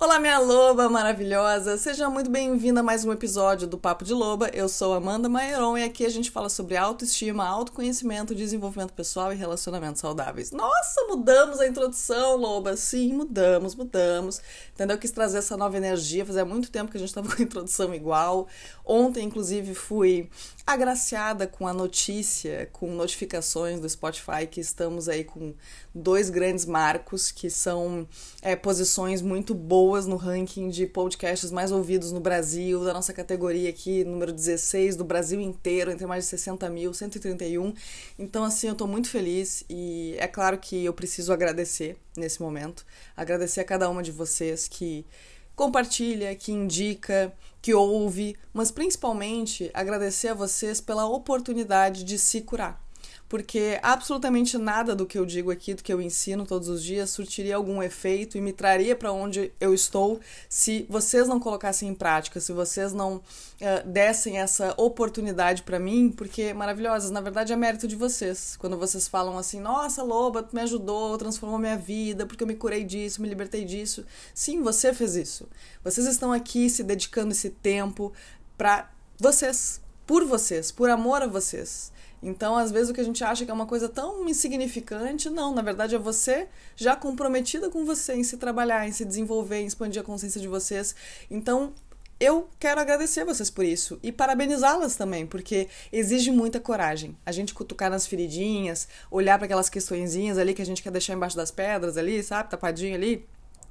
Olá, minha loba maravilhosa! Seja muito bem-vinda a mais um episódio do Papo de Loba. Eu sou Amanda Maeron e aqui a gente fala sobre autoestima, autoconhecimento, desenvolvimento pessoal e relacionamentos saudáveis. Nossa, mudamos a introdução, loba! Sim, mudamos, mudamos. Entendeu? Eu quis trazer essa nova energia. Fazia muito tempo que a gente estava com a introdução igual. Ontem, inclusive, fui agraciada com a notícia, com notificações do Spotify que estamos aí com dois grandes marcos que são é, posições muito boas no ranking de podcasts mais ouvidos no Brasil, da nossa categoria aqui, número 16 do Brasil inteiro, entre mais de 60 mil, 131. Então, assim, eu tô muito feliz e é claro que eu preciso agradecer nesse momento, agradecer a cada uma de vocês que compartilha, que indica, que ouve, mas principalmente agradecer a vocês pela oportunidade de se curar porque absolutamente nada do que eu digo aqui, do que eu ensino todos os dias, surtiria algum efeito e me traria para onde eu estou se vocês não colocassem em prática, se vocês não uh, dessem essa oportunidade para mim, porque maravilhosas, na verdade é mérito de vocês. Quando vocês falam assim, nossa, Loba, tu me ajudou, transformou minha vida, porque eu me curei disso, me libertei disso. Sim, você fez isso. Vocês estão aqui se dedicando esse tempo para vocês, por vocês, por amor a vocês. Então, às vezes, o que a gente acha que é uma coisa tão insignificante, não, na verdade é você já comprometida com você em se trabalhar, em se desenvolver, em expandir a consciência de vocês. Então, eu quero agradecer vocês por isso e parabenizá-las também, porque exige muita coragem. A gente cutucar nas feridinhas, olhar para aquelas questõezinhas ali que a gente quer deixar embaixo das pedras ali, sabe, tapadinho ali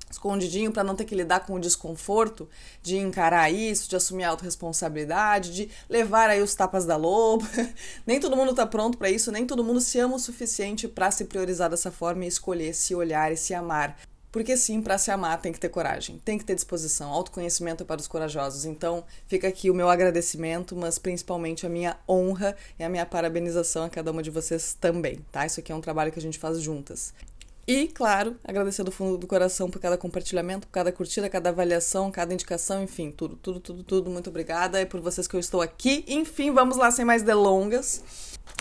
escondidinho para não ter que lidar com o desconforto de encarar isso, de assumir a autorresponsabilidade, de levar aí os tapas da loba. nem todo mundo tá pronto para isso, nem todo mundo se ama o suficiente para se priorizar dessa forma e escolher se olhar e se amar. Porque sim, para se amar tem que ter coragem, tem que ter disposição, autoconhecimento é para os corajosos. Então, fica aqui o meu agradecimento, mas principalmente a minha honra e a minha parabenização a cada uma de vocês também, tá? Isso aqui é um trabalho que a gente faz juntas. E, claro, agradecer do fundo do coração por cada compartilhamento, por cada curtida, cada avaliação, cada indicação, enfim, tudo, tudo, tudo, tudo. Muito obrigada. E por vocês que eu estou aqui. Enfim, vamos lá sem mais delongas.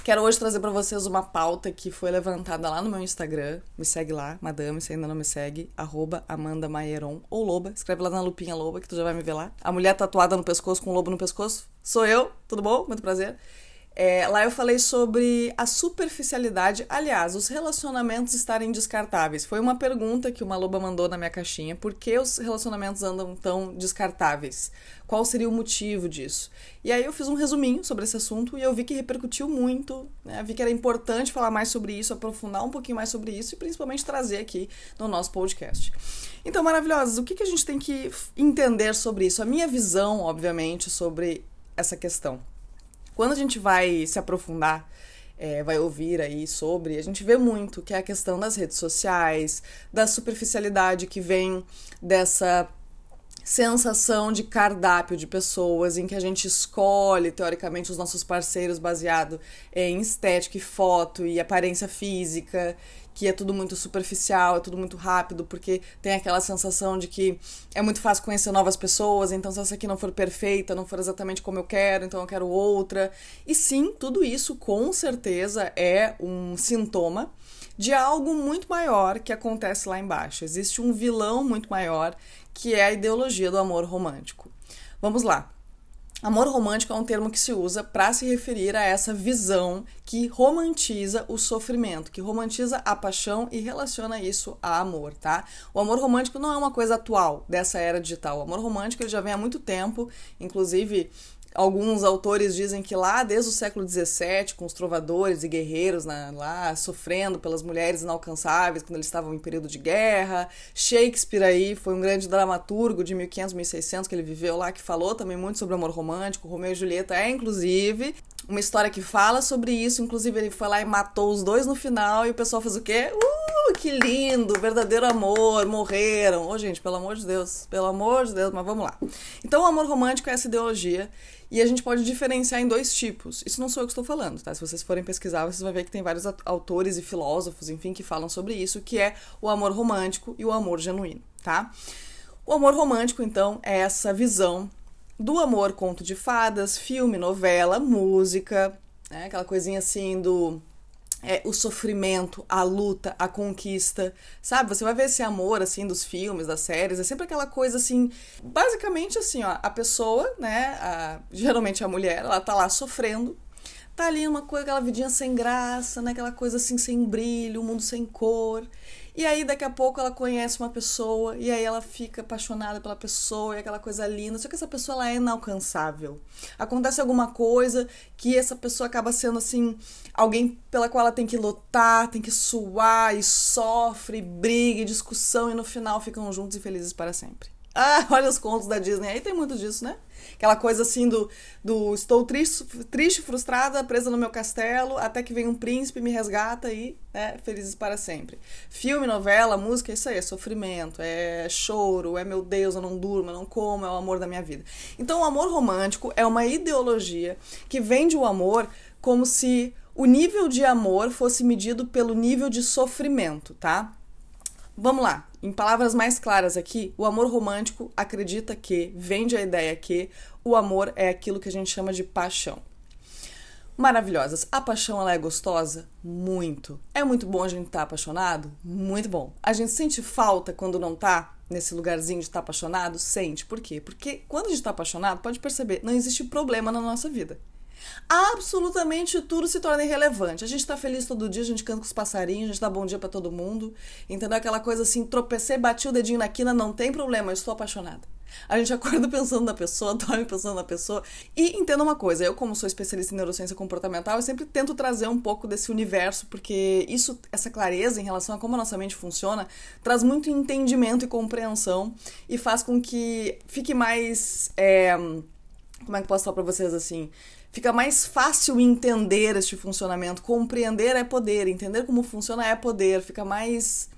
Quero hoje trazer para vocês uma pauta que foi levantada lá no meu Instagram. Me segue lá, madame, se ainda não me segue, arroba Amanda Maieron, ou Loba. Escreve lá na lupinha Loba, que tu já vai me ver lá. A mulher tatuada no pescoço com um lobo no pescoço. Sou eu, tudo bom? Muito prazer. É, lá eu falei sobre a superficialidade, aliás, os relacionamentos estarem descartáveis. Foi uma pergunta que uma loba mandou na minha caixinha: por que os relacionamentos andam tão descartáveis? Qual seria o motivo disso? E aí eu fiz um resuminho sobre esse assunto e eu vi que repercutiu muito, né? Vi que era importante falar mais sobre isso, aprofundar um pouquinho mais sobre isso e principalmente trazer aqui no nosso podcast. Então, maravilhosas, o que, que a gente tem que entender sobre isso? A minha visão, obviamente, sobre essa questão. Quando a gente vai se aprofundar, é, vai ouvir aí sobre, a gente vê muito que é a questão das redes sociais, da superficialidade que vem dessa sensação de cardápio de pessoas em que a gente escolhe teoricamente os nossos parceiros baseado em estética e foto e aparência física que é tudo muito superficial, é tudo muito rápido, porque tem aquela sensação de que é muito fácil conhecer novas pessoas, então se essa aqui não for perfeita, não for exatamente como eu quero, então eu quero outra. E sim, tudo isso com certeza é um sintoma de algo muito maior que acontece lá embaixo. Existe um vilão muito maior que é a ideologia do amor romântico. Vamos lá. Amor romântico é um termo que se usa para se referir a essa visão que romantiza o sofrimento, que romantiza a paixão e relaciona isso a amor, tá? O amor romântico não é uma coisa atual dessa era digital. O amor romântico ele já vem há muito tempo, inclusive Alguns autores dizem que lá desde o século XVII, com os trovadores e guerreiros lá sofrendo pelas mulheres inalcançáveis quando eles estavam em período de guerra. Shakespeare aí foi um grande dramaturgo de 1500, 1600 que ele viveu lá, que falou também muito sobre amor romântico. Romeu e Julieta é, inclusive, uma história que fala sobre isso. Inclusive, ele foi lá e matou os dois no final e o pessoal fez o quê? Uh, que lindo, verdadeiro amor, morreram. Ô, oh, gente, pelo amor de Deus, pelo amor de Deus, mas vamos lá. Então, o amor romântico é essa ideologia e a gente pode diferenciar em dois tipos. Isso não sou eu que estou falando, tá? Se vocês forem pesquisar, vocês vão ver que tem vários autores e filósofos, enfim, que falam sobre isso, que é o amor romântico e o amor genuíno, tá? O amor romântico, então, é essa visão do amor conto de fadas, filme, novela, música, né? aquela coisinha assim do é, o sofrimento, a luta, a conquista, sabe? Você vai ver esse amor, assim, dos filmes, das séries, é sempre aquela coisa, assim, basicamente assim, ó, a pessoa, né, a, geralmente a mulher, ela tá lá sofrendo, tá ali uma coisa, aquela vidinha sem graça, né, aquela coisa assim, sem brilho, um mundo sem cor, e aí daqui a pouco ela conhece uma pessoa e aí ela fica apaixonada pela pessoa e aquela coisa linda. Só que essa pessoa ela é inalcançável. Acontece alguma coisa que essa pessoa acaba sendo assim alguém pela qual ela tem que lutar, tem que suar e sofre, briga, e discussão e no final ficam juntos e felizes para sempre. Ah, olha os contos da Disney. Aí tem muito disso, né? Aquela coisa assim do, do estou triste, triste, frustrada, presa no meu castelo, até que vem um príncipe, me resgata e né, felizes para sempre. Filme, novela, música, isso aí é sofrimento, é choro, é meu Deus, eu não durmo, eu não como, é o amor da minha vida. Então o amor romântico é uma ideologia que vende o amor como se o nível de amor fosse medido pelo nível de sofrimento, tá? Vamos lá, em palavras mais claras aqui, o amor romântico acredita que, vende a ideia que, o amor é aquilo que a gente chama de paixão. Maravilhosas. A paixão ela é gostosa? Muito. É muito bom a gente estar tá apaixonado? Muito bom. A gente sente falta quando não tá nesse lugarzinho de estar tá apaixonado? Sente. Por quê? Porque quando a gente está apaixonado, pode perceber, não existe problema na nossa vida absolutamente tudo se torna irrelevante. A gente tá feliz todo dia, a gente canta com os passarinhos, a gente dá bom dia para todo mundo. Entendeu? Aquela coisa assim, tropecei, bati o dedinho na quina, não tem problema, eu estou apaixonada. A gente acorda pensando na pessoa, dorme pensando na pessoa. E entenda uma coisa, eu como sou especialista em neurociência comportamental, eu sempre tento trazer um pouco desse universo, porque isso, essa clareza em relação a como a nossa mente funciona, traz muito entendimento e compreensão e faz com que fique mais... É, como é que posso falar pra vocês assim? Fica mais fácil entender este funcionamento. Compreender é poder, entender como funciona é poder, fica mais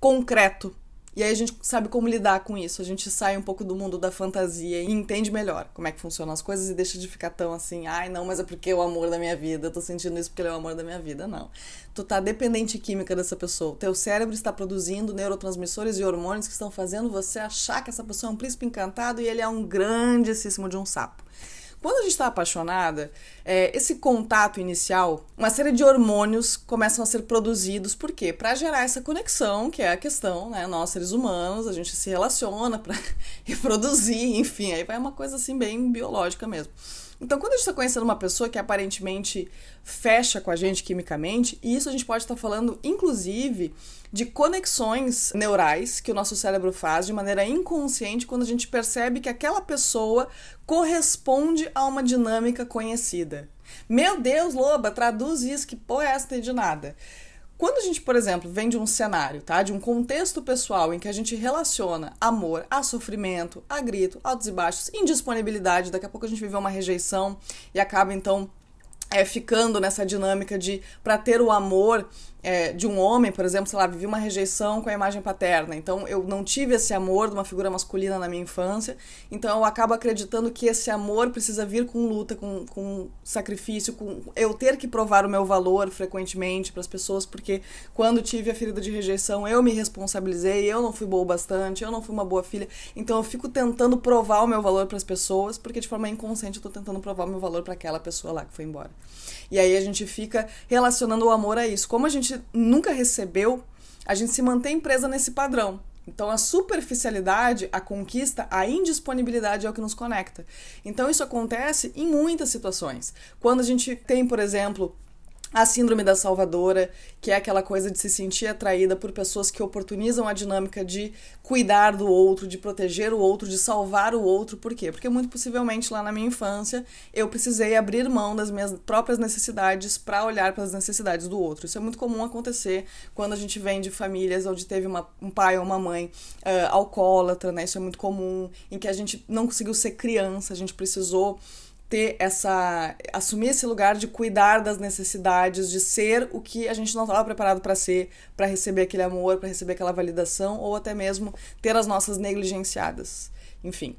concreto. E aí a gente sabe como lidar com isso. A gente sai um pouco do mundo da fantasia e entende melhor como é que funcionam as coisas e deixa de ficar tão assim, ai não, mas é porque é o amor da minha vida, eu tô sentindo isso porque ele é o amor da minha vida. Não. Tu tá dependente química dessa pessoa. O teu cérebro está produzindo neurotransmissores e hormônios que estão fazendo você achar que essa pessoa é um príncipe encantado e ele é um grandíssimo de um sapo. Quando a gente está apaixonada, é, esse contato inicial, uma série de hormônios começam a ser produzidos. Por quê? Para gerar essa conexão, que é a questão, né? Nós, seres humanos, a gente se relaciona para reproduzir, enfim, aí vai uma coisa assim bem biológica mesmo. Então, quando a gente está conhecendo uma pessoa que aparentemente fecha com a gente quimicamente, e isso a gente pode estar tá falando, inclusive, de conexões neurais que o nosso cérebro faz de maneira inconsciente quando a gente percebe que aquela pessoa corresponde a uma dinâmica conhecida. Meu Deus, Loba, traduz isso, que porra é essa de nada? Quando a gente, por exemplo, vem de um cenário, tá? De um contexto pessoal em que a gente relaciona amor a sofrimento, a grito, altos e baixos, indisponibilidade, daqui a pouco a gente vive uma rejeição e acaba então é, ficando nessa dinâmica de para ter o amor é, de um homem, por exemplo, sei lá, vivi uma rejeição com a imagem paterna, então eu não tive esse amor de uma figura masculina na minha infância, então eu acabo acreditando que esse amor precisa vir com luta, com, com sacrifício, com eu ter que provar o meu valor frequentemente para as pessoas, porque quando tive a ferida de rejeição eu me responsabilizei, eu não fui boa o bastante, eu não fui uma boa filha, então eu fico tentando provar o meu valor para as pessoas, porque de forma inconsciente eu tô tentando provar o meu valor para aquela pessoa lá que foi embora. E aí a gente fica relacionando o amor a isso. Como a gente nunca recebeu, a gente se mantém presa nesse padrão. Então, a superficialidade, a conquista, a indisponibilidade é o que nos conecta. Então, isso acontece em muitas situações. Quando a gente tem, por exemplo, a síndrome da salvadora, que é aquela coisa de se sentir atraída por pessoas que oportunizam a dinâmica de cuidar do outro, de proteger o outro, de salvar o outro. Por quê? Porque muito possivelmente lá na minha infância eu precisei abrir mão das minhas próprias necessidades para olhar para as necessidades do outro. Isso é muito comum acontecer quando a gente vem de famílias onde teve uma, um pai ou uma mãe uh, alcoólatra, né? Isso é muito comum, em que a gente não conseguiu ser criança, a gente precisou ter essa assumir esse lugar de cuidar das necessidades, de ser o que a gente não estava preparado para ser, para receber aquele amor, para receber aquela validação ou até mesmo ter as nossas negligenciadas. Enfim.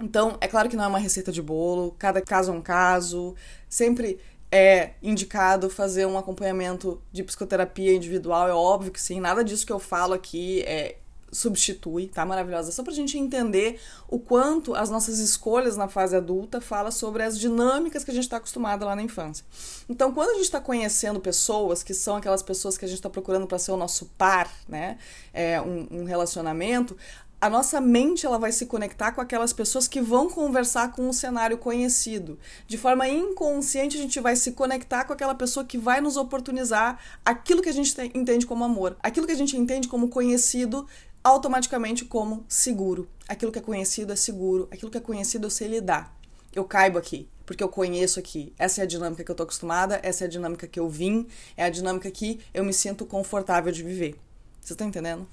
Então, é claro que não é uma receita de bolo, cada caso é um caso, sempre é indicado fazer um acompanhamento de psicoterapia individual, é óbvio que sim, nada disso que eu falo aqui é substitui, tá maravilhosa? Só pra gente entender o quanto as nossas escolhas na fase adulta fala sobre as dinâmicas que a gente está acostumado lá na infância. Então, quando a gente está conhecendo pessoas que são aquelas pessoas que a gente está procurando para ser o nosso par, né? É, um, um relacionamento, a nossa mente ela vai se conectar com aquelas pessoas que vão conversar com um cenário conhecido. De forma inconsciente, a gente vai se conectar com aquela pessoa que vai nos oportunizar aquilo que a gente entende como amor, aquilo que a gente entende como conhecido automaticamente como seguro. Aquilo que é conhecido é seguro, aquilo que é conhecido eu sei lidar. Eu caibo aqui, porque eu conheço aqui. Essa é a dinâmica que eu tô acostumada, essa é a dinâmica que eu vim, é a dinâmica que eu me sinto confortável de viver. Você tá entendendo?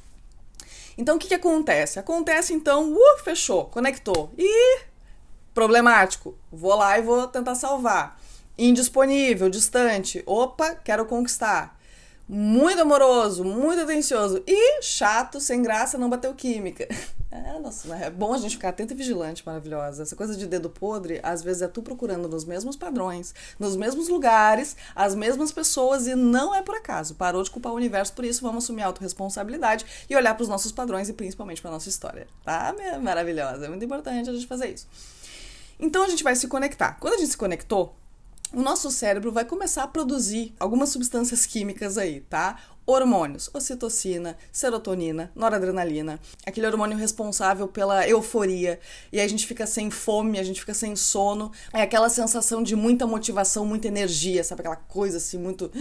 Então o que, que acontece? Acontece então, uh, fechou, conectou. E problemático. Vou lá e vou tentar salvar. Indisponível, distante. Opa, quero conquistar muito amoroso, muito atencioso e chato, sem graça, não bateu química. É, nossa, é bom a gente ficar atento e vigilante, maravilhosa. Essa coisa de dedo podre, às vezes é tu procurando nos mesmos padrões, nos mesmos lugares, as mesmas pessoas e não é por acaso. Parou de culpar o universo por isso, vamos assumir a autorresponsabilidade e olhar para os nossos padrões e principalmente para nossa história, tá? Maravilhosa, é muito importante a gente fazer isso. Então a gente vai se conectar. Quando a gente se conectou, o nosso cérebro vai começar a produzir algumas substâncias químicas aí, tá? Hormônios, ocitocina, serotonina, noradrenalina, aquele hormônio responsável pela euforia, e aí a gente fica sem fome, a gente fica sem sono, é aquela sensação de muita motivação, muita energia, sabe aquela coisa assim, muito.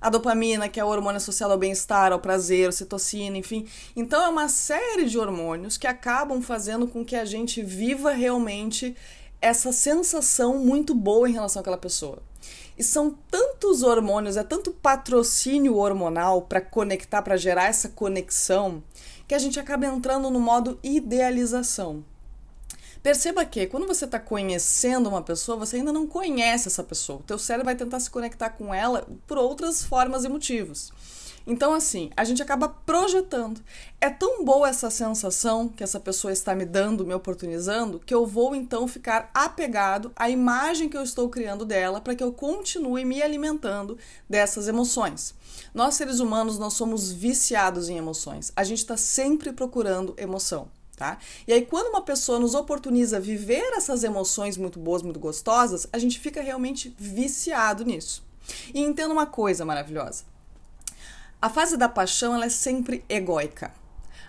A dopamina, que é o hormônio associado ao bem-estar, ao prazer, ocitocina, enfim. Então é uma série de hormônios que acabam fazendo com que a gente viva realmente essa sensação muito boa em relação àquela pessoa. E são tantos hormônios, é tanto patrocínio hormonal para conectar, para gerar essa conexão, que a gente acaba entrando no modo idealização. Perceba que quando você está conhecendo uma pessoa, você ainda não conhece essa pessoa. O teu cérebro vai tentar se conectar com ela por outras formas e motivos. Então, assim, a gente acaba projetando. É tão boa essa sensação que essa pessoa está me dando, me oportunizando, que eu vou então ficar apegado à imagem que eu estou criando dela para que eu continue me alimentando dessas emoções. Nós, seres humanos, nós somos viciados em emoções. A gente está sempre procurando emoção. Tá? E aí, quando uma pessoa nos oportuniza viver essas emoções muito boas, muito gostosas, a gente fica realmente viciado nisso. E entenda uma coisa maravilhosa: a fase da paixão ela é sempre egóica.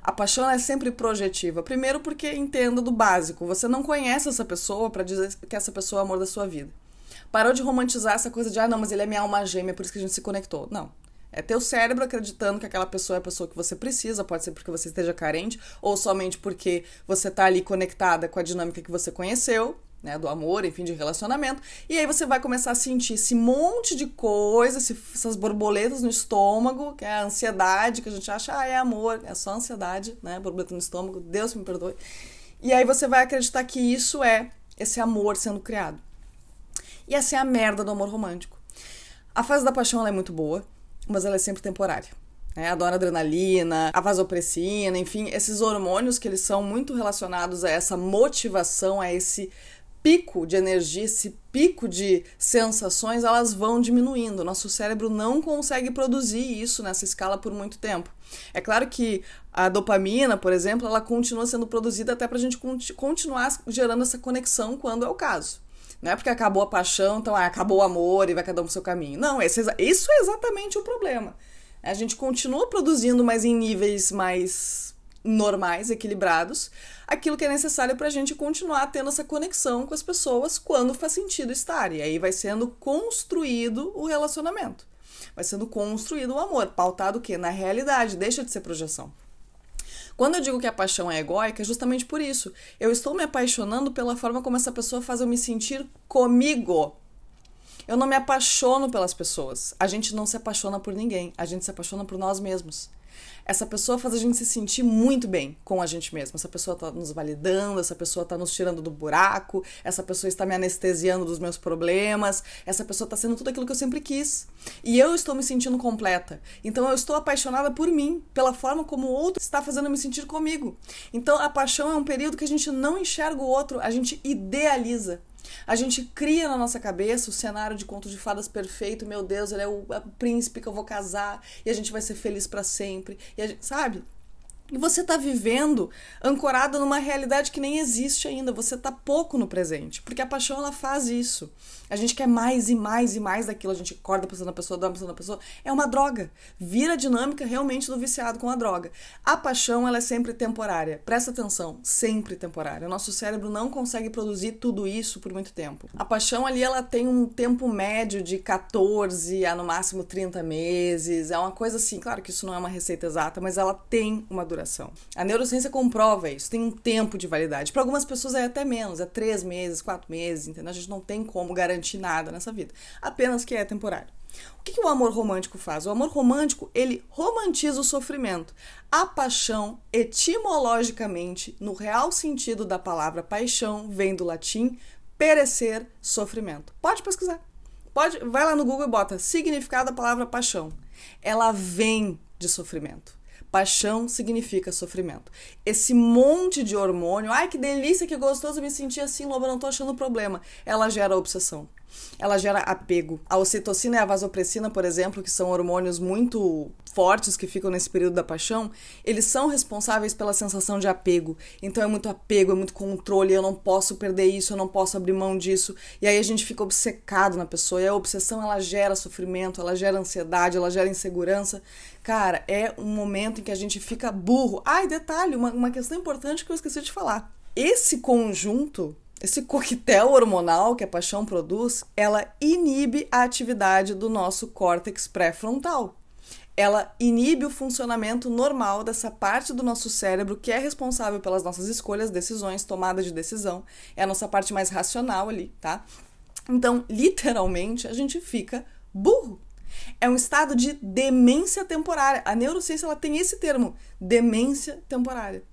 A paixão é sempre projetiva. Primeiro, porque entenda do básico. Você não conhece essa pessoa para dizer que essa pessoa é o amor da sua vida. Parou de romantizar essa coisa de, ah, não, mas ele é minha alma gêmea, por isso que a gente se conectou. Não. É teu cérebro acreditando que aquela pessoa é a pessoa que você precisa, pode ser porque você esteja carente, ou somente porque você está ali conectada com a dinâmica que você conheceu, né, do amor, enfim, de relacionamento. E aí você vai começar a sentir esse monte de coisa, essas borboletas no estômago, que é a ansiedade, que a gente acha, ah, é amor, é só ansiedade, né, borboleta no estômago, Deus me perdoe. E aí você vai acreditar que isso é esse amor sendo criado. E essa é a merda do amor romântico. A fase da paixão é muito boa, mas ela é sempre temporária. É, a noradrenalina, a vasopressina, enfim, esses hormônios que eles são muito relacionados a essa motivação, a esse pico de energia, esse pico de sensações, elas vão diminuindo. Nosso cérebro não consegue produzir isso nessa escala por muito tempo. É claro que a dopamina, por exemplo, ela continua sendo produzida até para a gente continuar gerando essa conexão quando é o caso. Não é porque acabou a paixão, então ah, acabou o amor e vai cada um pro seu caminho. Não, esse, isso é exatamente o problema. A gente continua produzindo, mas em níveis mais normais, equilibrados, aquilo que é necessário para a gente continuar tendo essa conexão com as pessoas quando faz sentido estar. E aí vai sendo construído o relacionamento. Vai sendo construído o amor, pautado o quê? Na realidade, deixa de ser projeção. Quando eu digo que a paixão é egóica, é justamente por isso. Eu estou me apaixonando pela forma como essa pessoa faz eu me sentir comigo. Eu não me apaixono pelas pessoas. A gente não se apaixona por ninguém. A gente se apaixona por nós mesmos. Essa pessoa faz a gente se sentir muito bem com a gente mesmo. Essa pessoa está nos validando, essa pessoa está nos tirando do buraco, essa pessoa está me anestesiando dos meus problemas, essa pessoa está sendo tudo aquilo que eu sempre quis. E eu estou me sentindo completa. Então eu estou apaixonada por mim, pela forma como o outro está fazendo me sentir comigo. Então a paixão é um período que a gente não enxerga o outro, a gente idealiza. A gente cria na nossa cabeça o cenário de conto de fadas perfeito, meu Deus, ele é o príncipe que eu vou casar e a gente vai ser feliz para sempre. Gente, sabe? E você está vivendo ancorado numa realidade que nem existe ainda. Você está pouco no presente. Porque a paixão ela faz isso. A gente quer mais e mais e mais daquilo. A gente acorda pensando na pessoa, dorme pensando na pessoa. É uma droga. Vira a dinâmica realmente do viciado com a droga. A paixão ela é sempre temporária. Presta atenção, sempre temporária. O nosso cérebro não consegue produzir tudo isso por muito tempo. A paixão ali ela tem um tempo médio de 14 a no máximo 30 meses. É uma coisa assim, claro que isso não é uma receita exata, mas ela tem uma duração A neurociência comprova isso, tem um tempo de validade. Para algumas pessoas é até menos, é três meses, quatro meses, entendeu? A gente não tem como garantir nada nessa vida, apenas que é temporário. O que, que, o amor romântico faz? O amor romântico, ele romantiza o sofrimento. A paixão, etimologicamente, no real sentido da palavra paixão, vem do latim perecer, sofrimento. Pode pesquisar. Pode, vai lá no Google e bota significado da palavra paixão. Ela vem de sofrimento. Paixão significa sofrimento. Esse monte de hormônio, ai que delícia, que gostoso me sentir assim, Loba, não tô achando problema. Ela gera obsessão ela gera apego. A ocitocina e a vasopressina, por exemplo, que são hormônios muito fortes que ficam nesse período da paixão, eles são responsáveis pela sensação de apego. Então é muito apego, é muito controle, eu não posso perder isso, eu não posso abrir mão disso. E aí a gente fica obcecado na pessoa. E a obsessão ela gera sofrimento, ela gera ansiedade, ela gera insegurança. Cara, é um momento em que a gente fica burro. Ai, detalhe, uma, uma questão importante que eu esqueci de falar. Esse conjunto esse coquetel hormonal que a paixão produz, ela inibe a atividade do nosso córtex pré-frontal. Ela inibe o funcionamento normal dessa parte do nosso cérebro que é responsável pelas nossas escolhas, decisões, tomada de decisão. É a nossa parte mais racional ali, tá? Então, literalmente, a gente fica burro. É um estado de demência temporária. A neurociência ela tem esse termo, demência temporária.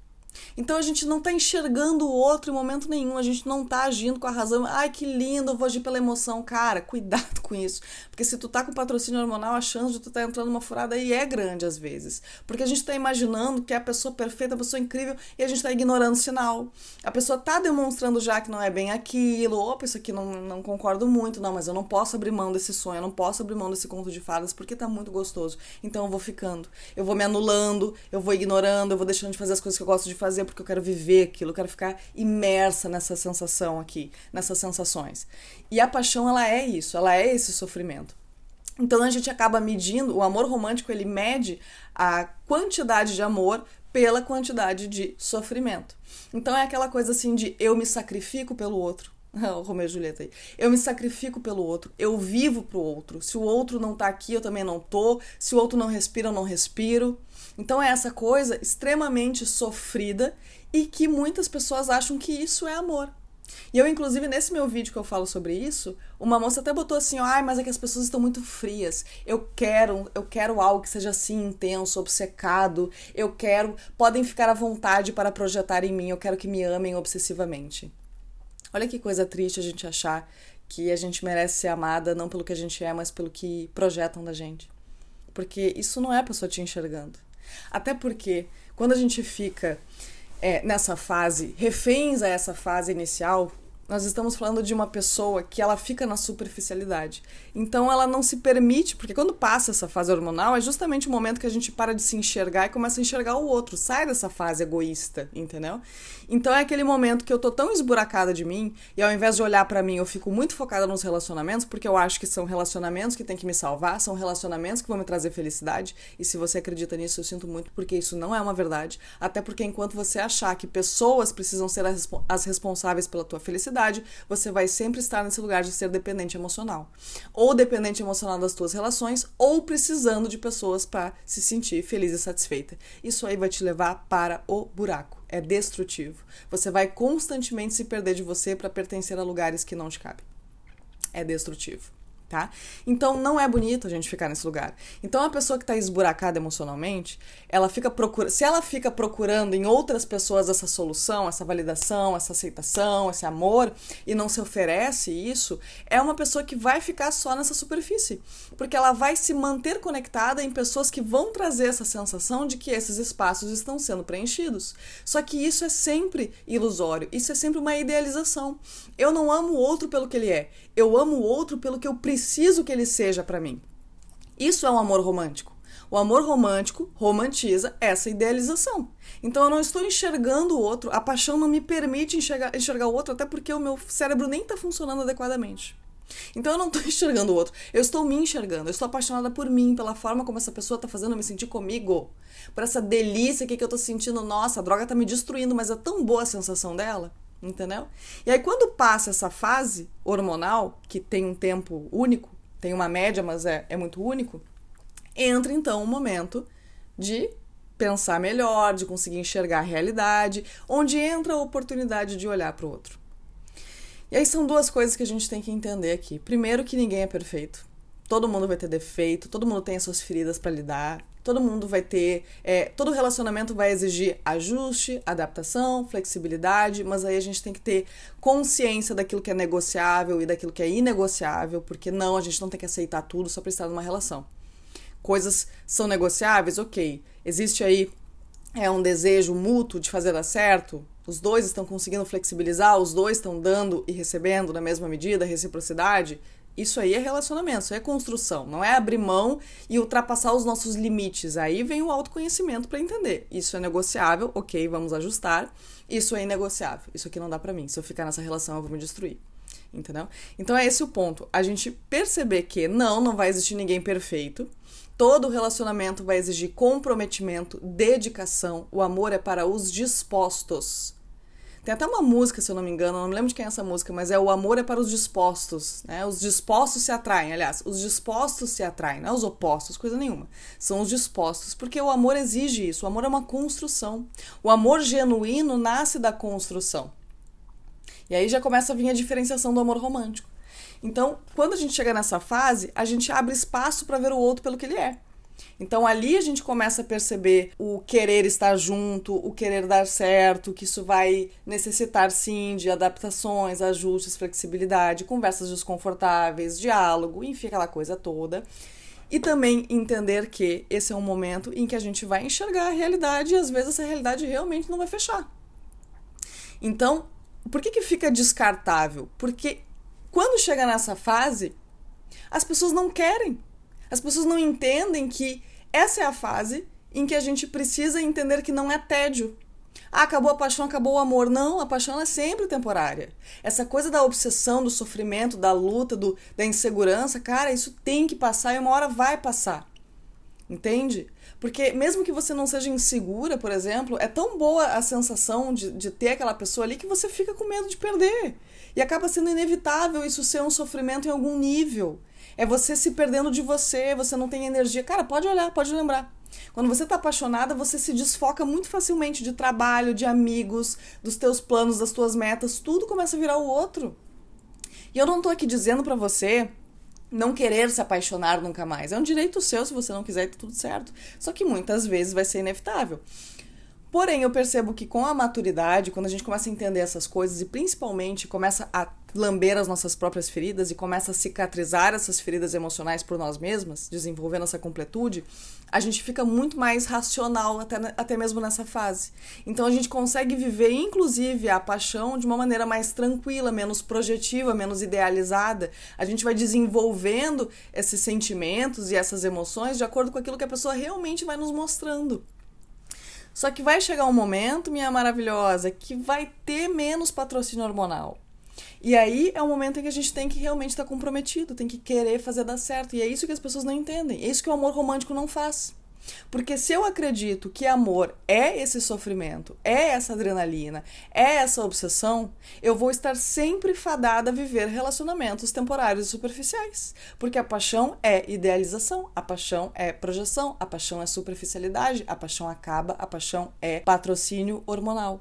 Então a gente não está enxergando o outro em momento nenhum, a gente não está agindo com a razão. Ai, que lindo, eu vou agir pela emoção. Cara, cuidado com isso. Porque se tu tá com patrocínio hormonal, a chance de tu tá entrando numa furada aí é grande às vezes. Porque a gente está imaginando que é a pessoa perfeita, a pessoa incrível, e a gente está ignorando o sinal. A pessoa tá demonstrando já que não é bem aquilo, opa, isso aqui não, não concordo muito, não, mas eu não posso abrir mão desse sonho, eu não posso abrir mão desse conto de fadas porque tá muito gostoso. Então eu vou ficando, eu vou me anulando, eu vou ignorando, eu vou deixando de fazer as coisas que eu gosto de fazer porque eu quero viver aquilo, eu quero ficar imersa nessa sensação aqui, nessas sensações. E a paixão, ela é isso, ela é esse sofrimento. Então a gente acaba medindo, o amor romântico ele mede a quantidade de amor pela quantidade de sofrimento. Então é aquela coisa assim de eu me sacrifico pelo outro. o Romeu e Julieta aí. Eu me sacrifico pelo outro, eu vivo pro outro. Se o outro não tá aqui, eu também não tô. Se o outro não respira, eu não respiro. Então é essa coisa extremamente sofrida e que muitas pessoas acham que isso é amor. E eu, inclusive, nesse meu vídeo que eu falo sobre isso, uma moça até botou assim, ai, mas é que as pessoas estão muito frias. Eu quero, eu quero algo que seja assim intenso, obcecado. Eu quero, podem ficar à vontade para projetar em mim. Eu quero que me amem obsessivamente. Olha que coisa triste a gente achar que a gente merece ser amada não pelo que a gente é, mas pelo que projetam da gente. Porque isso não é a pessoa te enxergando. Até porque quando a gente fica é, nessa fase, reféns a essa fase inicial, nós estamos falando de uma pessoa que ela fica na superficialidade. Então ela não se permite, porque quando passa essa fase hormonal é justamente o momento que a gente para de se enxergar e começa a enxergar o outro, sai dessa fase egoísta, entendeu? Então é aquele momento que eu tô tão esburacada de mim e ao invés de olhar para mim, eu fico muito focada nos relacionamentos, porque eu acho que são relacionamentos que tem que me salvar, são relacionamentos que vão me trazer felicidade. E se você acredita nisso, eu sinto muito, porque isso não é uma verdade, até porque enquanto você achar que pessoas precisam ser as responsáveis pela tua felicidade, você vai sempre estar nesse lugar de ser dependente emocional. Ou dependente emocional das tuas relações, ou precisando de pessoas para se sentir feliz e satisfeita. Isso aí vai te levar para o buraco. É destrutivo. Você vai constantemente se perder de você para pertencer a lugares que não te cabem. É destrutivo tá? Então não é bonito a gente ficar nesse lugar. Então a pessoa que está esburacada emocionalmente, ela fica se ela fica procurando em outras pessoas essa solução, essa validação, essa aceitação, esse amor e não se oferece isso, é uma pessoa que vai ficar só nessa superfície, porque ela vai se manter conectada em pessoas que vão trazer essa sensação de que esses espaços estão sendo preenchidos. Só que isso é sempre ilusório, isso é sempre uma idealização. Eu não amo o outro pelo que ele é, eu amo o outro pelo que eu preciso que ele seja para mim. Isso é um amor romântico. O amor romântico romantiza essa idealização. Então eu não estou enxergando o outro, a paixão não me permite enxergar, enxergar o outro, até porque o meu cérebro nem está funcionando adequadamente. Então eu não estou enxergando o outro, eu estou me enxergando, eu estou apaixonada por mim, pela forma como essa pessoa está fazendo eu me sentir comigo, por essa delícia que eu estou sentindo, nossa, a droga está me destruindo, mas é tão boa a sensação dela, entendeu? E aí quando passa essa fase hormonal, que tem um tempo único, tem uma média, mas é, é muito único, entra então o um momento de pensar melhor, de conseguir enxergar a realidade, onde entra a oportunidade de olhar para o outro. E aí são duas coisas que a gente tem que entender aqui. Primeiro, que ninguém é perfeito. Todo mundo vai ter defeito, todo mundo tem as suas feridas para lidar, todo mundo vai ter. É, todo relacionamento vai exigir ajuste, adaptação, flexibilidade, mas aí a gente tem que ter consciência daquilo que é negociável e daquilo que é inegociável, porque não, a gente não tem que aceitar tudo só para estar numa relação. Coisas são negociáveis, ok. Existe aí é um desejo mútuo de fazer dar certo, os dois estão conseguindo flexibilizar, os dois estão dando e recebendo na mesma medida, reciprocidade, isso aí é relacionamento, isso aí é construção, não é abrir mão e ultrapassar os nossos limites. Aí vem o autoconhecimento para entender. Isso é negociável, ok, vamos ajustar. Isso é inegociável, isso aqui não dá para mim. Se eu ficar nessa relação, eu vou me destruir. Entendeu? Então é esse o ponto. A gente perceber que não, não vai existir ninguém perfeito. Todo relacionamento vai exigir comprometimento, dedicação. O amor é para os dispostos. Tem até uma música, se eu não me engano, não me lembro de quem é essa música, mas é O Amor é para os Dispostos, né? Os dispostos se atraem, aliás, os dispostos se atraem, não é os opostos, coisa nenhuma. São os dispostos, porque o amor exige isso. O amor é uma construção. O amor genuíno nasce da construção. E aí já começa a vir a diferenciação do amor romântico. Então, quando a gente chega nessa fase, a gente abre espaço para ver o outro pelo que ele é. Então ali a gente começa a perceber o querer estar junto, o querer dar certo, que isso vai necessitar sim de adaptações, ajustes, flexibilidade, conversas desconfortáveis, diálogo, enfim, aquela coisa toda. E também entender que esse é um momento em que a gente vai enxergar a realidade e às vezes essa realidade realmente não vai fechar. Então, por que, que fica descartável? Porque quando chega nessa fase, as pessoas não querem as pessoas não entendem que essa é a fase em que a gente precisa entender que não é tédio. Ah, acabou a paixão, acabou o amor. Não, a paixão é sempre temporária. Essa coisa da obsessão, do sofrimento, da luta, do, da insegurança, cara, isso tem que passar e uma hora vai passar. Entende? Porque mesmo que você não seja insegura, por exemplo, é tão boa a sensação de, de ter aquela pessoa ali que você fica com medo de perder. E acaba sendo inevitável isso ser um sofrimento em algum nível. É você se perdendo de você, você não tem energia. Cara, pode olhar, pode lembrar. Quando você está apaixonada, você se desfoca muito facilmente de trabalho, de amigos, dos teus planos, das tuas metas, tudo começa a virar o outro. E eu não estou aqui dizendo para você não querer se apaixonar nunca mais. É um direito seu, se você não quiser, tá tudo certo. Só que muitas vezes vai ser inevitável. Porém, eu percebo que com a maturidade, quando a gente começa a entender essas coisas e principalmente começa a lamber as nossas próprias feridas e começa a cicatrizar essas feridas emocionais por nós mesmas, desenvolvendo essa completude, a gente fica muito mais racional até, até mesmo nessa fase. Então a gente consegue viver, inclusive, a paixão de uma maneira mais tranquila, menos projetiva, menos idealizada. A gente vai desenvolvendo esses sentimentos e essas emoções de acordo com aquilo que a pessoa realmente vai nos mostrando. Só que vai chegar um momento, minha maravilhosa, que vai ter menos patrocínio hormonal. E aí é o momento em que a gente tem que realmente estar comprometido, tem que querer fazer dar certo. E é isso que as pessoas não entendem. É isso que o amor romântico não faz. Porque se eu acredito que amor é esse sofrimento, é essa adrenalina, é essa obsessão, eu vou estar sempre fadada a viver relacionamentos temporários e superficiais. Porque a paixão é idealização, a paixão é projeção, a paixão é superficialidade, a paixão acaba, a paixão é patrocínio hormonal.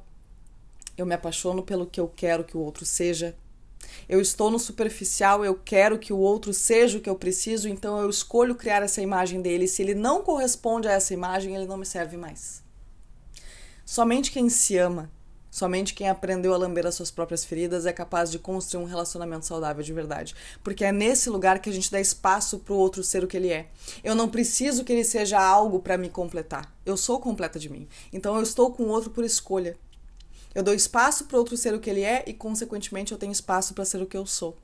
Eu me apaixono pelo que eu quero que o outro seja, eu estou no superficial, eu quero que o outro seja o que eu preciso, então eu escolho criar essa imagem dele. Se ele não corresponde a essa imagem, ele não me serve mais. Somente quem se ama, somente quem aprendeu a lamber as suas próprias feridas é capaz de construir um relacionamento saudável de verdade. Porque é nesse lugar que a gente dá espaço para o outro ser o que ele é. Eu não preciso que ele seja algo para me completar. Eu sou completa de mim. Então eu estou com o outro por escolha. Eu dou espaço para outro ser o que ele é e, consequentemente, eu tenho espaço para ser o que eu sou.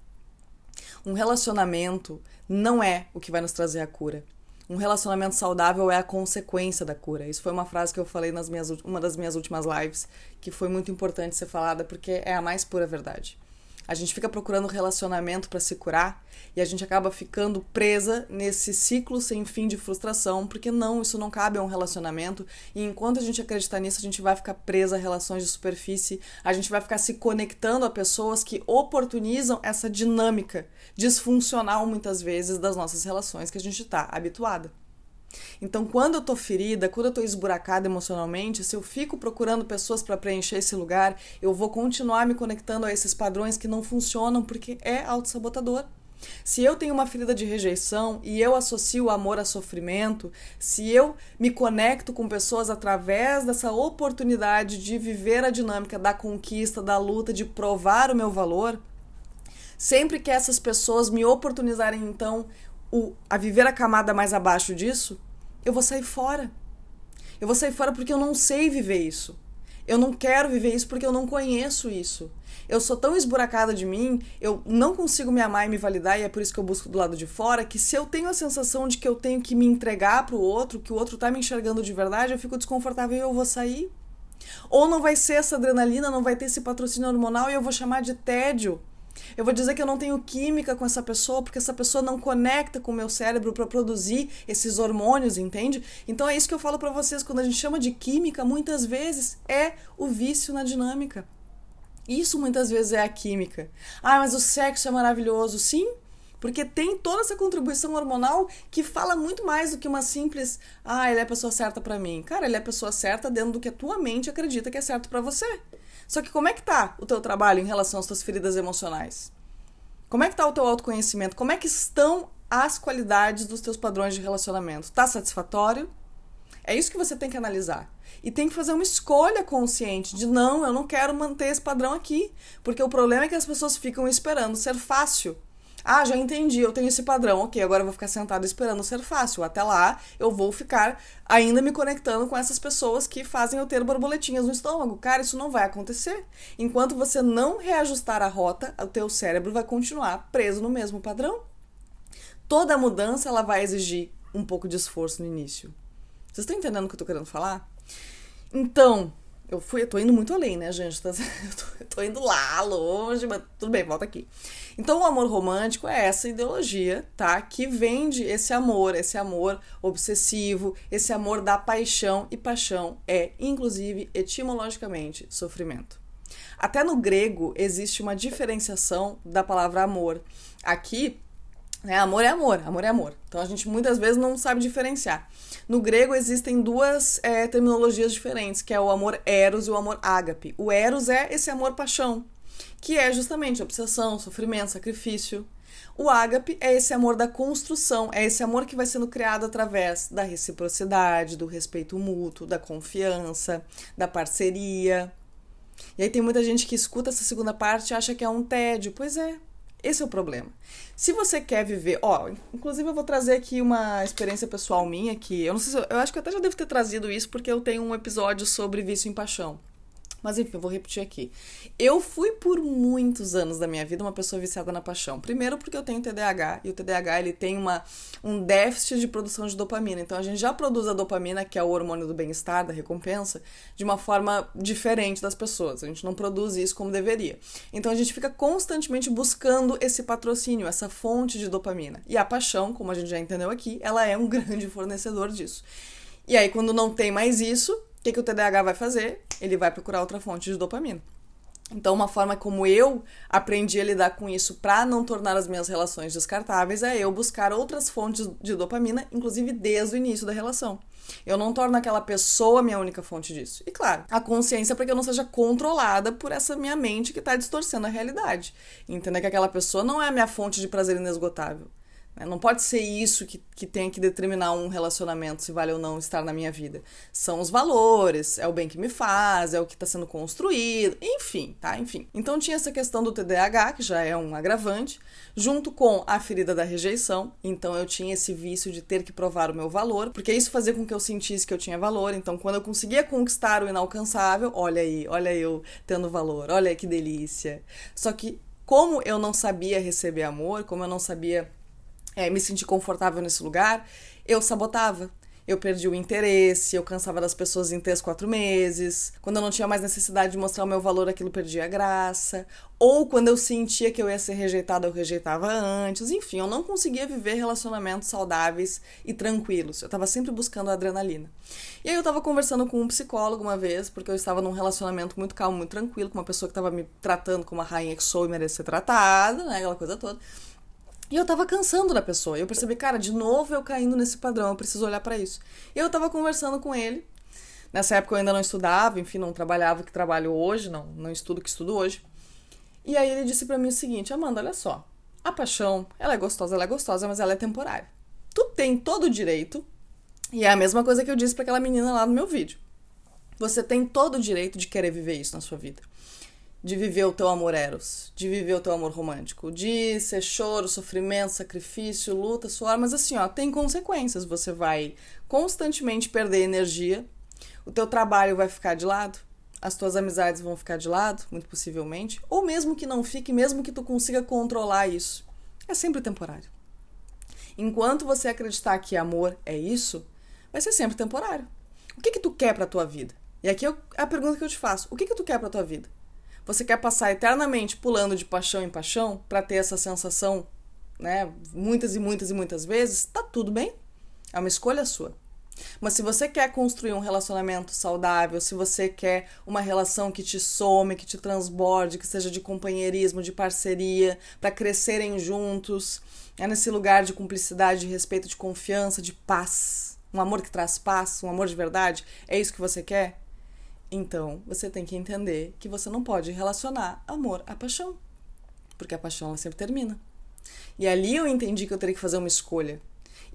Um relacionamento não é o que vai nos trazer a cura. Um relacionamento saudável é a consequência da cura. Isso foi uma frase que eu falei nas minhas uma das minhas últimas lives, que foi muito importante ser falada porque é a mais pura verdade. A gente fica procurando relacionamento para se curar e a gente acaba ficando presa nesse ciclo sem fim de frustração, porque não, isso não cabe a um relacionamento. E enquanto a gente acreditar nisso, a gente vai ficar presa a relações de superfície, a gente vai ficar se conectando a pessoas que oportunizam essa dinâmica disfuncional muitas vezes das nossas relações que a gente está habituada. Então, quando eu tô ferida, quando eu tô esburacada emocionalmente, se eu fico procurando pessoas para preencher esse lugar, eu vou continuar me conectando a esses padrões que não funcionam porque é autossabotador. Se eu tenho uma ferida de rejeição e eu associo o amor a sofrimento, se eu me conecto com pessoas através dessa oportunidade de viver a dinâmica da conquista, da luta, de provar o meu valor, sempre que essas pessoas me oportunizarem então o, a viver a camada mais abaixo disso, eu vou sair fora. Eu vou sair fora porque eu não sei viver isso. Eu não quero viver isso porque eu não conheço isso. Eu sou tão esburacada de mim, eu não consigo me amar e me validar, e é por isso que eu busco do lado de fora, que se eu tenho a sensação de que eu tenho que me entregar pro outro, que o outro tá me enxergando de verdade, eu fico desconfortável e eu vou sair. Ou não vai ser essa adrenalina, não vai ter esse patrocínio hormonal e eu vou chamar de tédio. Eu vou dizer que eu não tenho química com essa pessoa porque essa pessoa não conecta com o meu cérebro para produzir esses hormônios, entende? Então é isso que eu falo para vocês quando a gente chama de química, muitas vezes é o vício na dinâmica. Isso muitas vezes é a química. Ah, mas o sexo é maravilhoso, sim? Porque tem toda essa contribuição hormonal que fala muito mais do que uma simples, ah, ele é a pessoa certa para mim. Cara, ele é a pessoa certa dentro do que a tua mente acredita que é certo para você. Só que como é que tá o teu trabalho em relação às tuas feridas emocionais? Como é que tá o teu autoconhecimento? Como é que estão as qualidades dos teus padrões de relacionamento? Tá satisfatório? É isso que você tem que analisar. E tem que fazer uma escolha consciente de não, eu não quero manter esse padrão aqui. Porque o problema é que as pessoas ficam esperando ser fácil ah, já entendi, eu tenho esse padrão, ok, agora eu vou ficar sentado esperando ser fácil. Até lá, eu vou ficar ainda me conectando com essas pessoas que fazem eu ter borboletinhas no estômago. Cara, isso não vai acontecer. Enquanto você não reajustar a rota, o teu cérebro vai continuar preso no mesmo padrão. Toda mudança ela vai exigir um pouco de esforço no início. Vocês estão entendendo o que eu tô querendo falar? Então, eu fui, eu tô indo muito além, né, gente? Eu tô, eu tô indo lá, longe, mas tudo bem, volta aqui. Então, o amor romântico é essa ideologia, tá? Que vende esse amor, esse amor obsessivo, esse amor da paixão. E paixão é, inclusive, etimologicamente, sofrimento. Até no grego existe uma diferenciação da palavra amor. Aqui, né, amor é amor, amor é amor. Então a gente muitas vezes não sabe diferenciar. No grego existem duas é, terminologias diferentes, que é o amor eros e o amor ágape. O eros é esse amor paixão, que é justamente obsessão, sofrimento, sacrifício. O ágape é esse amor da construção, é esse amor que vai sendo criado através da reciprocidade, do respeito mútuo, da confiança, da parceria. E aí tem muita gente que escuta essa segunda parte e acha que é um tédio. Pois é, esse é o problema. Se você quer viver, ó, inclusive eu vou trazer aqui uma experiência pessoal minha que eu não sei se eu, eu acho que eu até já devo ter trazido isso porque eu tenho um episódio sobre vício em paixão. Mas enfim, eu vou repetir aqui. Eu fui por muitos anos da minha vida uma pessoa viciada na paixão. Primeiro porque eu tenho TDAH e o TDAH ele tem uma, um déficit de produção de dopamina. Então a gente já produz a dopamina, que é o hormônio do bem-estar, da recompensa, de uma forma diferente das pessoas. A gente não produz isso como deveria. Então a gente fica constantemente buscando esse patrocínio, essa fonte de dopamina. E a paixão, como a gente já entendeu aqui, ela é um grande fornecedor disso. E aí, quando não tem mais isso, o que, que o TDAH vai fazer? Ele vai procurar outra fonte de dopamina. Então, uma forma como eu aprendi a lidar com isso para não tornar as minhas relações descartáveis é eu buscar outras fontes de dopamina, inclusive desde o início da relação. Eu não torno aquela pessoa minha única fonte disso. E claro, a consciência para que eu não seja controlada por essa minha mente que está distorcendo a realidade. Entender que aquela pessoa não é a minha fonte de prazer inesgotável. Né? Não pode ser isso que, que tem que determinar um relacionamento, se vale ou não estar na minha vida. São os valores, é o bem que me faz, é o que está sendo construído, enfim, tá? Enfim. Então tinha essa questão do TDAH, que já é um agravante, junto com a ferida da rejeição. Então eu tinha esse vício de ter que provar o meu valor, porque isso fazia com que eu sentisse que eu tinha valor. Então quando eu conseguia conquistar o inalcançável, olha aí, olha eu tendo valor, olha que delícia. Só que como eu não sabia receber amor, como eu não sabia é, me sentir confortável nesse lugar, eu sabotava eu perdi o interesse, eu cansava das pessoas em três, quatro meses. Quando eu não tinha mais necessidade de mostrar o meu valor, aquilo perdia a graça. Ou quando eu sentia que eu ia ser rejeitada, eu rejeitava antes. Enfim, eu não conseguia viver relacionamentos saudáveis e tranquilos. Eu estava sempre buscando adrenalina. E aí eu estava conversando com um psicólogo uma vez, porque eu estava num relacionamento muito calmo, muito tranquilo, com uma pessoa que estava me tratando como uma rainha que sou e merecia ser tratada, né? Aquela coisa toda. E eu tava cansando da pessoa. Eu percebi, cara, de novo eu caindo nesse padrão, eu preciso olhar para isso. E eu tava conversando com ele. Nessa época eu ainda não estudava, enfim, não trabalhava o que trabalho hoje, não, não estudo que estudo hoje. E aí ele disse para mim o seguinte: Amanda, olha só. A paixão, ela é gostosa, ela é gostosa, mas ela é temporária. Tu tem todo o direito, e é a mesma coisa que eu disse para aquela menina lá no meu vídeo. Você tem todo o direito de querer viver isso na sua vida de viver o teu amor eros, de viver o teu amor romântico, de ser choro, sofrimento, sacrifício, luta, suor, mas assim, ó, tem consequências. Você vai constantemente perder energia, o teu trabalho vai ficar de lado, as tuas amizades vão ficar de lado, muito possivelmente, ou mesmo que não fique, mesmo que tu consiga controlar isso, é sempre temporário. Enquanto você acreditar que amor é isso, vai ser sempre temporário. O que que tu quer para tua vida? E aqui é a pergunta que eu te faço. O que que tu quer para tua vida? Você quer passar eternamente pulando de paixão em paixão para ter essa sensação, né, muitas e muitas e muitas vezes? Tá tudo bem. É uma escolha sua. Mas se você quer construir um relacionamento saudável, se você quer uma relação que te some, que te transborde, que seja de companheirismo, de parceria, para crescerem juntos, é nesse lugar de cumplicidade, de respeito, de confiança, de paz, um amor que traz paz, um amor de verdade, é isso que você quer? Então, você tem que entender que você não pode relacionar amor à paixão, porque a paixão ela sempre termina. E ali eu entendi que eu teria que fazer uma escolha.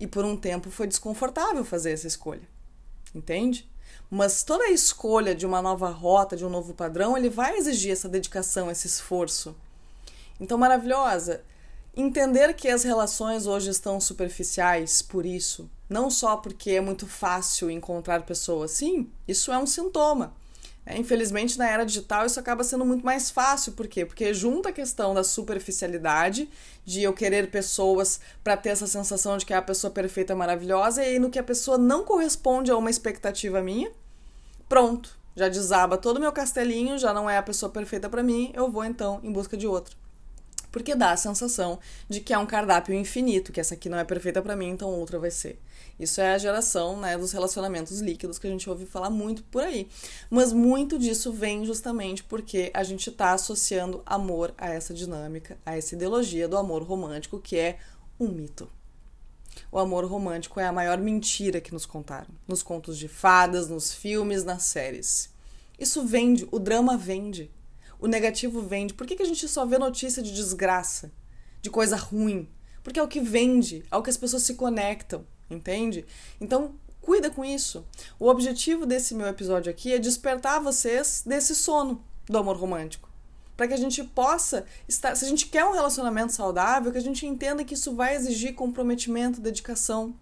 E por um tempo foi desconfortável fazer essa escolha. Entende? Mas toda a escolha de uma nova rota, de um novo padrão, ele vai exigir essa dedicação, esse esforço. Então, maravilhosa, entender que as relações hoje estão superficiais por isso, não só porque é muito fácil encontrar pessoas, sim, isso é um sintoma. É, infelizmente, na era digital, isso acaba sendo muito mais fácil. Por quê? Porque junta a questão da superficialidade, de eu querer pessoas para ter essa sensação de que é a pessoa perfeita, maravilhosa, e aí no que a pessoa não corresponde a uma expectativa minha, pronto, já desaba todo o meu castelinho, já não é a pessoa perfeita para mim, eu vou então em busca de outra. Porque dá a sensação de que é um cardápio infinito, que essa aqui não é perfeita para mim, então outra vai ser. Isso é a geração né, dos relacionamentos líquidos que a gente ouve falar muito por aí. Mas muito disso vem justamente porque a gente está associando amor a essa dinâmica, a essa ideologia do amor romântico, que é um mito. O amor romântico é a maior mentira que nos contaram. Nos contos de fadas, nos filmes, nas séries. Isso vende, o drama vende. O negativo vende. Por que, que a gente só vê notícia de desgraça, de coisa ruim? Porque é o que vende, é o que as pessoas se conectam entende? Então, cuida com isso. O objetivo desse meu episódio aqui é despertar vocês desse sono do amor romântico. Para que a gente possa estar, se a gente quer um relacionamento saudável, que a gente entenda que isso vai exigir comprometimento, dedicação.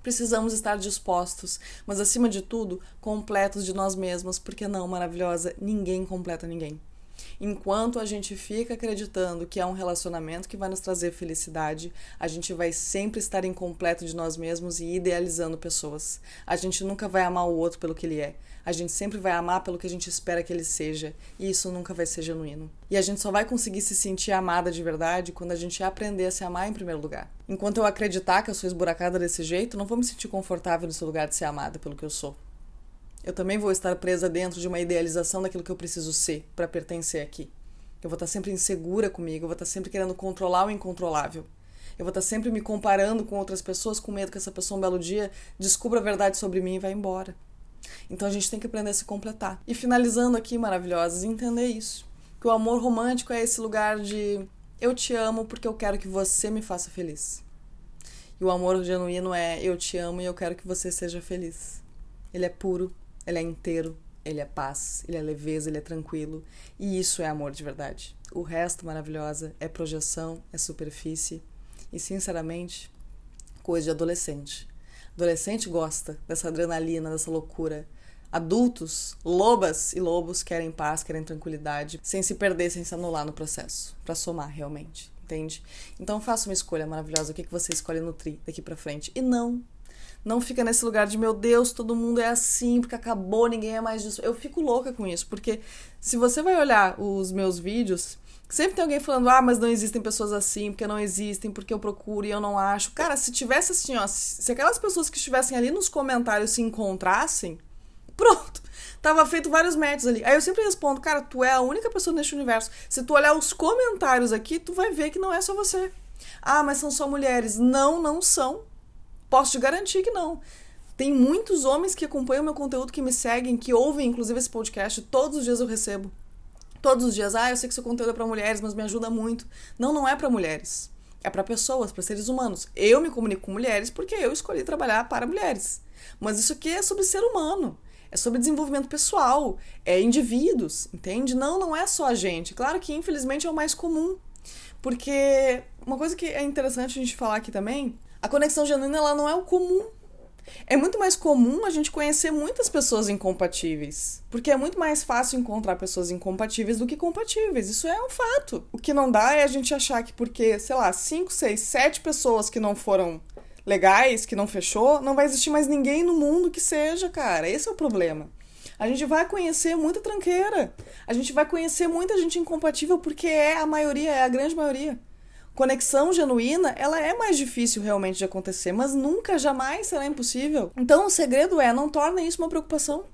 Precisamos estar dispostos, mas acima de tudo, completos de nós mesmos, porque não, maravilhosa, ninguém completa ninguém enquanto a gente fica acreditando que é um relacionamento que vai nos trazer felicidade, a gente vai sempre estar incompleto de nós mesmos e idealizando pessoas. A gente nunca vai amar o outro pelo que ele é. A gente sempre vai amar pelo que a gente espera que ele seja, e isso nunca vai ser genuíno. E a gente só vai conseguir se sentir amada de verdade quando a gente aprender a se amar em primeiro lugar. Enquanto eu acreditar que eu sou esburacada desse jeito, não vou me sentir confortável nesse lugar de ser amada pelo que eu sou eu também vou estar presa dentro de uma idealização daquilo que eu preciso ser para pertencer aqui. Eu vou estar sempre insegura comigo, eu vou estar sempre querendo controlar o incontrolável. Eu vou estar sempre me comparando com outras pessoas com medo que essa pessoa um belo dia descubra a verdade sobre mim e vá embora. Então a gente tem que aprender a se completar. E finalizando aqui, maravilhosas, entender isso. Que o amor romântico é esse lugar de eu te amo porque eu quero que você me faça feliz. E o amor genuíno é eu te amo e eu quero que você seja feliz. Ele é puro, ele é inteiro, ele é paz, ele é leveza, ele é tranquilo. E isso é amor de verdade. O resto, maravilhosa, é projeção, é superfície. E, sinceramente, coisa de adolescente. Adolescente gosta dessa adrenalina, dessa loucura. Adultos, lobas e lobos querem paz, querem tranquilidade, sem se perder, sem se anular no processo, para somar realmente. entende? Então faça uma escolha maravilhosa, o que, que você escolhe nutrir daqui para frente. E não, não fica nesse lugar de meu Deus, todo mundo é assim, porque acabou, ninguém é mais disso. Eu fico louca com isso, porque se você vai olhar os meus vídeos, sempre tem alguém falando: "Ah, mas não existem pessoas assim, porque não existem, porque eu procuro e eu não acho". Cara, se tivesse assim, ó, se aquelas pessoas que estivessem ali nos comentários se encontrassem, pronto. Tava feito vários matches ali. Aí eu sempre respondo, cara, tu é a única pessoa neste universo. Se tu olhar os comentários aqui, tu vai ver que não é só você. Ah, mas são só mulheres. Não, não são. Posso te garantir que não. Tem muitos homens que acompanham meu conteúdo, que me seguem, que ouvem, inclusive, esse podcast. Todos os dias eu recebo. Todos os dias. Ah, eu sei que seu conteúdo é para mulheres, mas me ajuda muito. Não, não é para mulheres. É para pessoas, para seres humanos. Eu me comunico com mulheres porque eu escolhi trabalhar para mulheres. Mas isso aqui é sobre ser humano. É sobre desenvolvimento pessoal. É indivíduos, entende? Não, não é só a gente. Claro que, infelizmente, é o mais comum. Porque uma coisa que é interessante a gente falar aqui também a conexão genuína ela não é o comum. É muito mais comum a gente conhecer muitas pessoas incompatíveis. Porque é muito mais fácil encontrar pessoas incompatíveis do que compatíveis. Isso é um fato. O que não dá é a gente achar que porque, sei lá, 5, 6, 7 pessoas que não foram legais, que não fechou, não vai existir mais ninguém no mundo que seja, cara. Esse é o problema. A gente vai conhecer muita tranqueira. A gente vai conhecer muita gente incompatível porque é a maioria, é a grande maioria conexão genuína, ela é mais difícil realmente de acontecer, mas nunca, jamais será impossível. Então o segredo é não torne isso uma preocupação.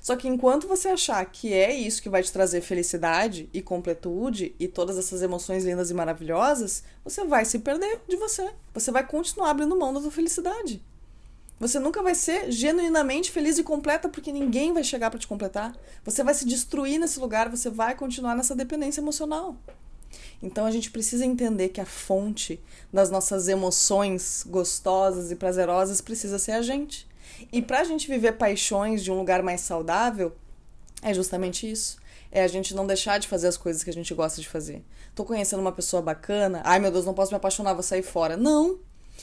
Só que enquanto você achar que é isso que vai te trazer felicidade e completude e todas essas emoções lindas e maravilhosas, você vai se perder de você. Você vai continuar abrindo mão da sua felicidade. Você nunca vai ser genuinamente feliz e completa porque ninguém vai chegar para te completar. Você vai se destruir nesse lugar, você vai continuar nessa dependência emocional. Então a gente precisa entender que a fonte das nossas emoções gostosas e prazerosas precisa ser a gente. E para a gente viver paixões de um lugar mais saudável, é justamente isso. É a gente não deixar de fazer as coisas que a gente gosta de fazer. Tô conhecendo uma pessoa bacana, ai meu Deus, não posso me apaixonar, vou sair fora. Não!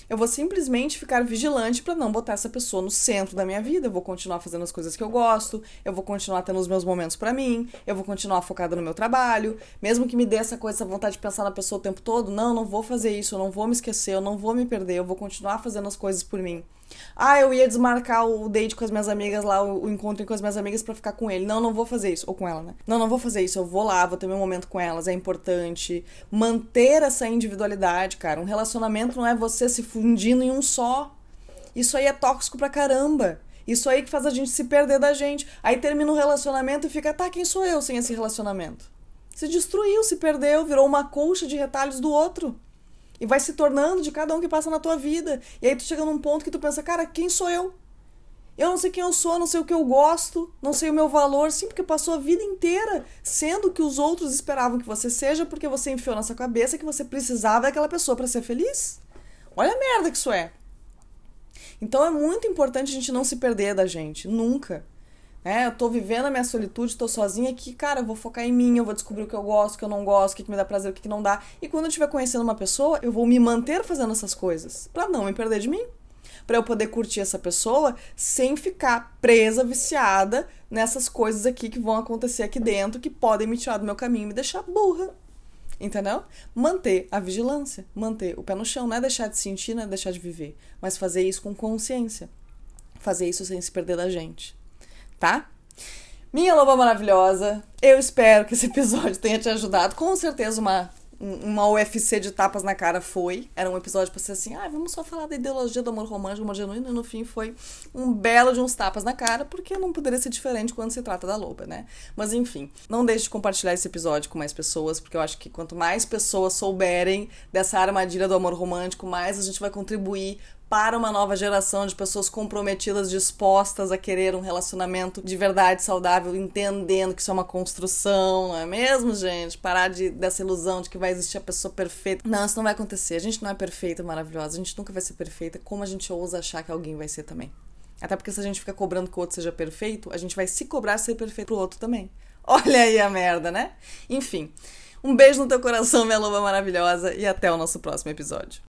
Eu vou simplesmente ficar vigilante para não botar essa pessoa no centro da minha vida. Eu vou continuar fazendo as coisas que eu gosto, eu vou continuar tendo os meus momentos para mim, eu vou continuar focada no meu trabalho, mesmo que me dê essa coisa, essa vontade de pensar na pessoa o tempo todo. Não, não vou fazer isso, eu não vou me esquecer, eu não vou me perder, eu vou continuar fazendo as coisas por mim. Ah, eu ia desmarcar o date com as minhas amigas lá, o encontro com as minhas amigas para ficar com ele. Não, não vou fazer isso. Ou com ela, né? Não, não vou fazer isso. Eu vou lá, vou ter meu momento com elas. É importante manter essa individualidade, cara. Um relacionamento não é você se fundindo em um só. Isso aí é tóxico pra caramba. Isso aí que faz a gente se perder da gente. Aí termina o relacionamento e fica, tá, quem sou eu sem esse relacionamento? Se destruiu, se perdeu, virou uma colcha de retalhos do outro. E vai se tornando de cada um que passa na tua vida. E aí tu chega num ponto que tu pensa, cara, quem sou eu? Eu não sei quem eu sou, não sei o que eu gosto, não sei o meu valor, sim, porque passou a vida inteira sendo o que os outros esperavam que você seja, porque você enfiou na sua cabeça que você precisava daquela pessoa para ser feliz. Olha a merda que isso é. Então é muito importante a gente não se perder da gente, nunca. É, eu tô vivendo a minha solitude, tô sozinha aqui, cara, eu vou focar em mim, eu vou descobrir o que eu gosto, o que eu não gosto, o que, que me dá prazer, o que, que não dá. E quando eu estiver conhecendo uma pessoa, eu vou me manter fazendo essas coisas, para não me perder de mim. para eu poder curtir essa pessoa sem ficar presa, viciada nessas coisas aqui que vão acontecer aqui dentro, que podem me tirar do meu caminho e me deixar burra. Entendeu? Manter a vigilância, manter o pé no chão, não é deixar de sentir, não é deixar de viver, mas fazer isso com consciência. Fazer isso sem se perder da gente tá? Minha loba maravilhosa, eu espero que esse episódio tenha te ajudado. Com certeza, uma, uma UFC de tapas na cara foi. Era um episódio pra ser assim, ah, vamos só falar da ideologia do amor romântico, amor genuíno. E no fim foi um belo de uns tapas na cara, porque não poderia ser diferente quando se trata da loba, né? Mas enfim, não deixe de compartilhar esse episódio com mais pessoas, porque eu acho que quanto mais pessoas souberem dessa armadilha do amor romântico, mais a gente vai contribuir para uma nova geração de pessoas comprometidas, dispostas a querer um relacionamento de verdade saudável, entendendo que isso é uma construção, não é mesmo, gente? Parar de, dessa ilusão de que vai existir a pessoa perfeita. Não, isso não vai acontecer. A gente não é perfeita, maravilhosa. A gente nunca vai ser perfeita, como a gente ousa achar que alguém vai ser também. Até porque se a gente fica cobrando que o outro seja perfeito, a gente vai se cobrar ser perfeito pro outro também. Olha aí a merda, né? Enfim. Um beijo no teu coração, minha loba maravilhosa, e até o nosso próximo episódio.